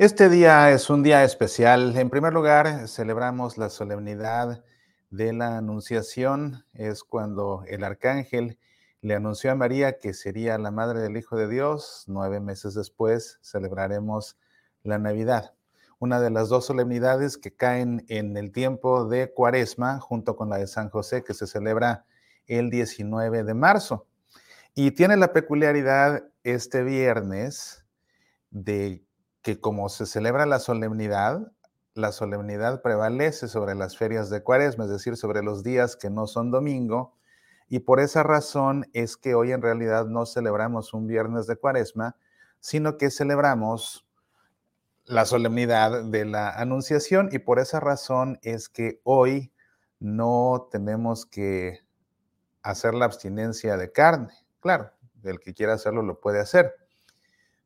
Este día es un día especial. En primer lugar, celebramos la solemnidad de la Anunciación. Es cuando el arcángel le anunció a María que sería la madre del Hijo de Dios. Nueve meses después celebraremos la Navidad. Una de las dos solemnidades que caen en el tiempo de Cuaresma, junto con la de San José, que se celebra el 19 de marzo. Y tiene la peculiaridad este viernes de que como se celebra la solemnidad, la solemnidad prevalece sobre las ferias de cuaresma, es decir, sobre los días que no son domingo, y por esa razón es que hoy en realidad no celebramos un viernes de cuaresma, sino que celebramos la solemnidad de la anunciación, y por esa razón es que hoy no tenemos que hacer la abstinencia de carne. Claro, el que quiera hacerlo lo puede hacer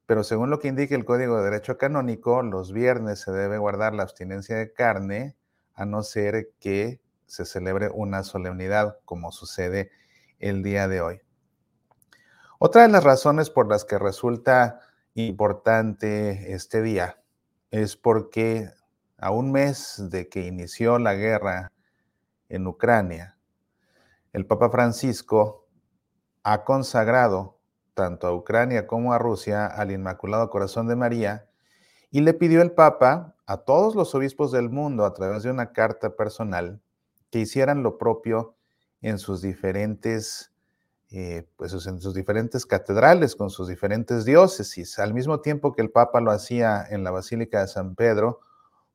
pero según lo que indica el Código de Derecho Canónico, los viernes se debe guardar la abstinencia de carne, a no ser que se celebre una solemnidad, como sucede el día de hoy. Otra de las razones por las que resulta importante este día es porque a un mes de que inició la guerra en Ucrania, el Papa Francisco ha consagrado tanto a Ucrania como a Rusia al Inmaculado Corazón de María y le pidió el Papa a todos los obispos del mundo a través de una carta personal que hicieran lo propio en sus diferentes, eh, pues en sus diferentes catedrales, con sus diferentes diócesis. Al mismo tiempo que el Papa lo hacía en la Basílica de San Pedro,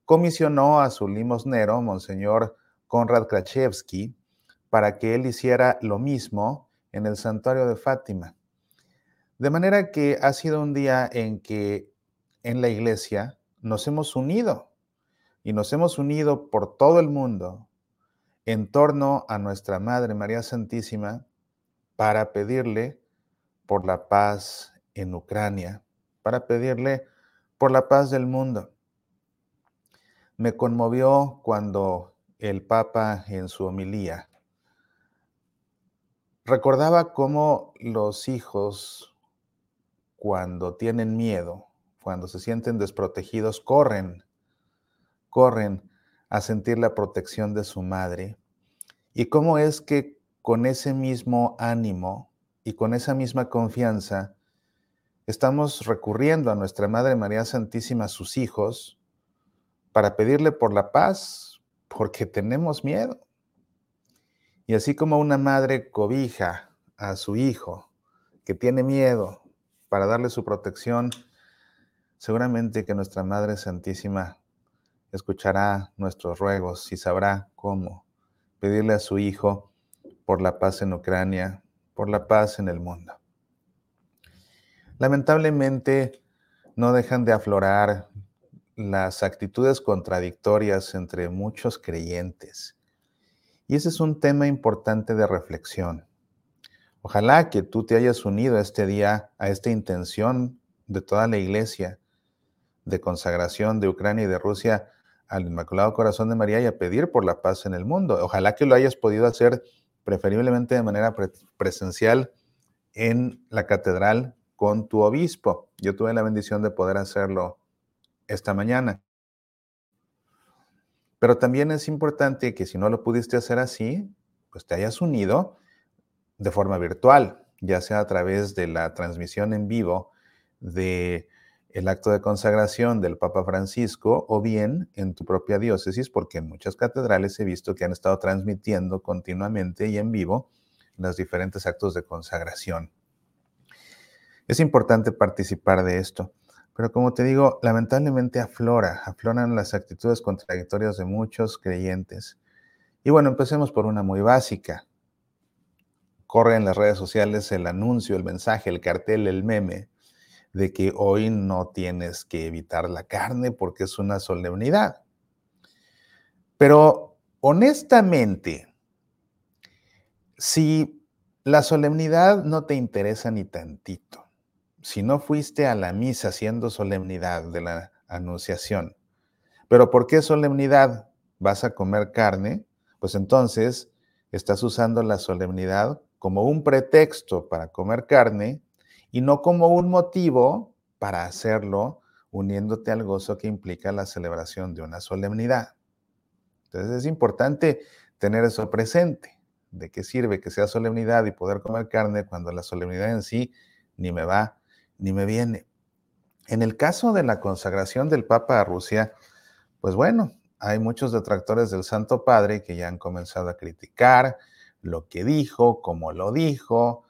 comisionó a su limosnero, Monseñor Konrad Krachevsky, para que él hiciera lo mismo en el santuario de Fátima. De manera que ha sido un día en que en la iglesia nos hemos unido y nos hemos unido por todo el mundo en torno a nuestra Madre María Santísima para pedirle por la paz en Ucrania, para pedirle por la paz del mundo. Me conmovió cuando el Papa en su homilía recordaba cómo los hijos cuando tienen miedo, cuando se sienten desprotegidos, corren, corren a sentir la protección de su madre. Y cómo es que con ese mismo ánimo y con esa misma confianza estamos recurriendo a nuestra Madre María Santísima, sus hijos, para pedirle por la paz, porque tenemos miedo. Y así como una madre cobija a su hijo que tiene miedo, para darle su protección, seguramente que nuestra Madre Santísima escuchará nuestros ruegos y sabrá cómo pedirle a su Hijo por la paz en Ucrania, por la paz en el mundo. Lamentablemente, no dejan de aflorar las actitudes contradictorias entre muchos creyentes. Y ese es un tema importante de reflexión. Ojalá que tú te hayas unido este día a esta intención de toda la iglesia de consagración de Ucrania y de Rusia al Inmaculado Corazón de María y a pedir por la paz en el mundo. Ojalá que lo hayas podido hacer preferiblemente de manera presencial en la catedral con tu obispo. Yo tuve la bendición de poder hacerlo esta mañana. Pero también es importante que si no lo pudiste hacer así, pues te hayas unido de forma virtual, ya sea a través de la transmisión en vivo de el acto de consagración del Papa Francisco o bien en tu propia diócesis, porque en muchas catedrales he visto que han estado transmitiendo continuamente y en vivo los diferentes actos de consagración. Es importante participar de esto, pero como te digo, lamentablemente aflora, afloran las actitudes contradictorias de muchos creyentes. Y bueno, empecemos por una muy básica corre en las redes sociales el anuncio, el mensaje, el cartel, el meme de que hoy no tienes que evitar la carne porque es una solemnidad. Pero honestamente, si la solemnidad no te interesa ni tantito, si no fuiste a la misa haciendo solemnidad de la anunciación, pero ¿por qué solemnidad? ¿Vas a comer carne? Pues entonces estás usando la solemnidad como un pretexto para comer carne y no como un motivo para hacerlo uniéndote al gozo que implica la celebración de una solemnidad. Entonces es importante tener eso presente. ¿De qué sirve que sea solemnidad y poder comer carne cuando la solemnidad en sí ni me va ni me viene? En el caso de la consagración del Papa a Rusia, pues bueno, hay muchos detractores del Santo Padre que ya han comenzado a criticar lo que dijo, cómo lo dijo,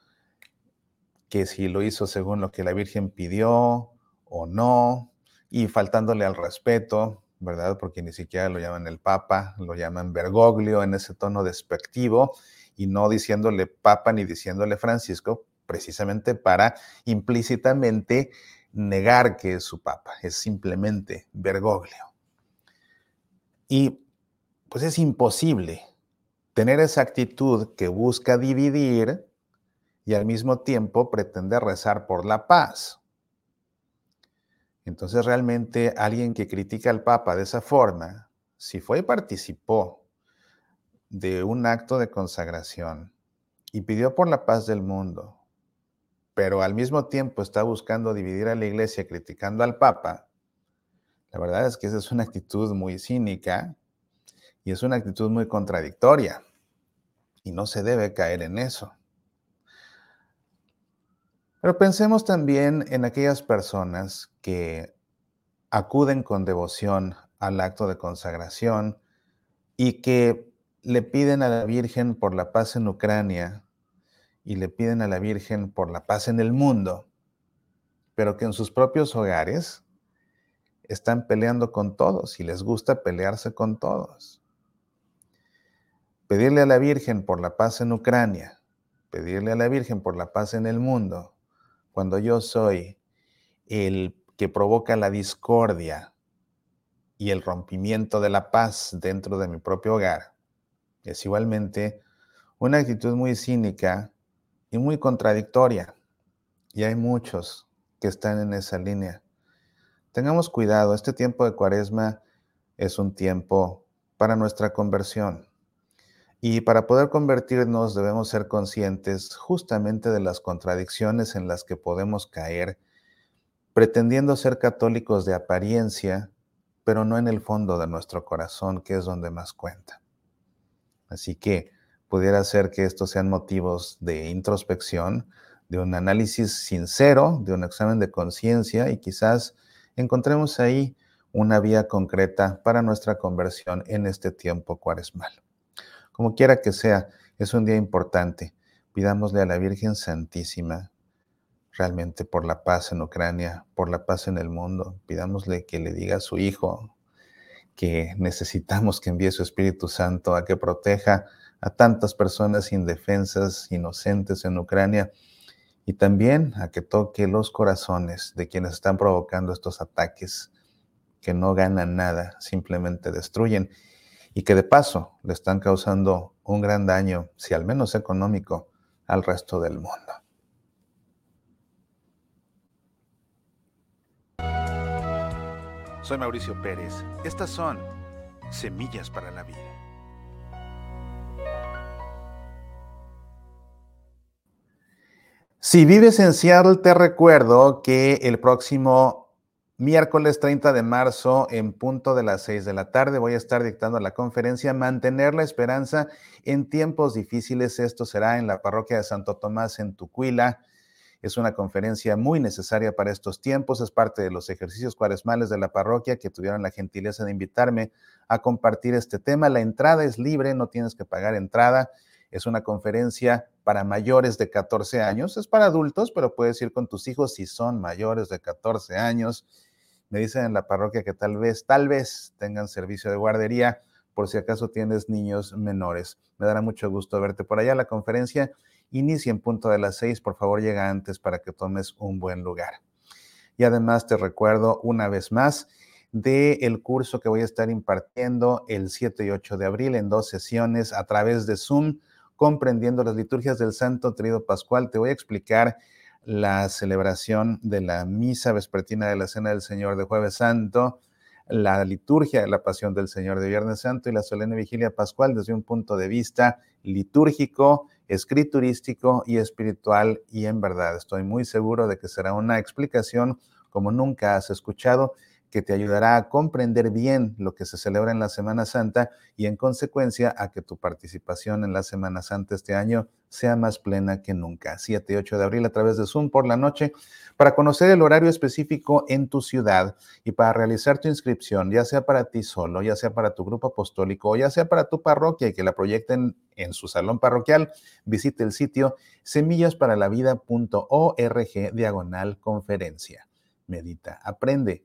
que si lo hizo según lo que la Virgen pidió o no, y faltándole al respeto, ¿verdad? Porque ni siquiera lo llaman el Papa, lo llaman Bergoglio en ese tono despectivo y no diciéndole Papa ni diciéndole Francisco, precisamente para implícitamente negar que es su Papa, es simplemente Bergoglio. Y pues es imposible tener esa actitud que busca dividir y al mismo tiempo pretende rezar por la paz. Entonces realmente alguien que critica al Papa de esa forma, si fue y participó de un acto de consagración y pidió por la paz del mundo, pero al mismo tiempo está buscando dividir a la iglesia criticando al Papa, la verdad es que esa es una actitud muy cínica y es una actitud muy contradictoria y no se debe caer en eso. Pero pensemos también en aquellas personas que acuden con devoción al acto de consagración y que le piden a la Virgen por la paz en Ucrania y le piden a la Virgen por la paz en el mundo, pero que en sus propios hogares están peleando con todos y les gusta pelearse con todos. Pedirle a la Virgen por la paz en Ucrania, pedirle a la Virgen por la paz en el mundo, cuando yo soy el que provoca la discordia y el rompimiento de la paz dentro de mi propio hogar, es igualmente una actitud muy cínica y muy contradictoria. Y hay muchos que están en esa línea. Tengamos cuidado, este tiempo de cuaresma es un tiempo para nuestra conversión. Y para poder convertirnos debemos ser conscientes justamente de las contradicciones en las que podemos caer, pretendiendo ser católicos de apariencia, pero no en el fondo de nuestro corazón, que es donde más cuenta. Así que pudiera ser que estos sean motivos de introspección, de un análisis sincero, de un examen de conciencia y quizás encontremos ahí una vía concreta para nuestra conversión en este tiempo cuaresmal. Como quiera que sea, es un día importante. Pidámosle a la Virgen Santísima realmente por la paz en Ucrania, por la paz en el mundo. Pidámosle que le diga a su Hijo que necesitamos que envíe su Espíritu Santo a que proteja a tantas personas indefensas, inocentes en Ucrania y también a que toque los corazones de quienes están provocando estos ataques que no ganan nada, simplemente destruyen y que de paso le están causando un gran daño, si al menos económico, al resto del mundo. Soy Mauricio Pérez. Estas son Semillas para la Vida. Si vives en Seattle, te recuerdo que el próximo miércoles 30 de marzo, en punto de las 6 de la tarde, voy a estar dictando la conferencia Mantener la Esperanza en tiempos difíciles. Esto será en la parroquia de Santo Tomás en Tucuila. Es una conferencia muy necesaria para estos tiempos. Es parte de los ejercicios cuaresmales de la parroquia que tuvieron la gentileza de invitarme a compartir este tema. La entrada es libre, no tienes que pagar entrada. Es una conferencia para mayores de 14 años. Es para adultos, pero puedes ir con tus hijos si son mayores de 14 años. Me dicen en la parroquia que tal vez, tal vez tengan servicio de guardería por si acaso tienes niños menores. Me dará mucho gusto verte por allá. La conferencia inicia en punto de las seis. Por favor, llega antes para que tomes un buen lugar. Y además te recuerdo una vez más del curso que voy a estar impartiendo el 7 y 8 de abril en dos sesiones a través de Zoom, comprendiendo las liturgias del Santo Tríodo Pascual. Te voy a explicar la celebración de la misa vespertina de la Cena del Señor de Jueves Santo, la liturgia de la Pasión del Señor de Viernes Santo y la solemne vigilia pascual desde un punto de vista litúrgico, escriturístico y espiritual. Y en verdad estoy muy seguro de que será una explicación como nunca has escuchado que te ayudará a comprender bien lo que se celebra en la Semana Santa y en consecuencia a que tu participación en la Semana Santa este año sea más plena que nunca. 7 y 8 de abril a través de Zoom por la noche para conocer el horario específico en tu ciudad y para realizar tu inscripción, ya sea para ti solo, ya sea para tu grupo apostólico o ya sea para tu parroquia y que la proyecten en su salón parroquial, visite el sitio semillasparalavida.org diagonal conferencia. Medita, aprende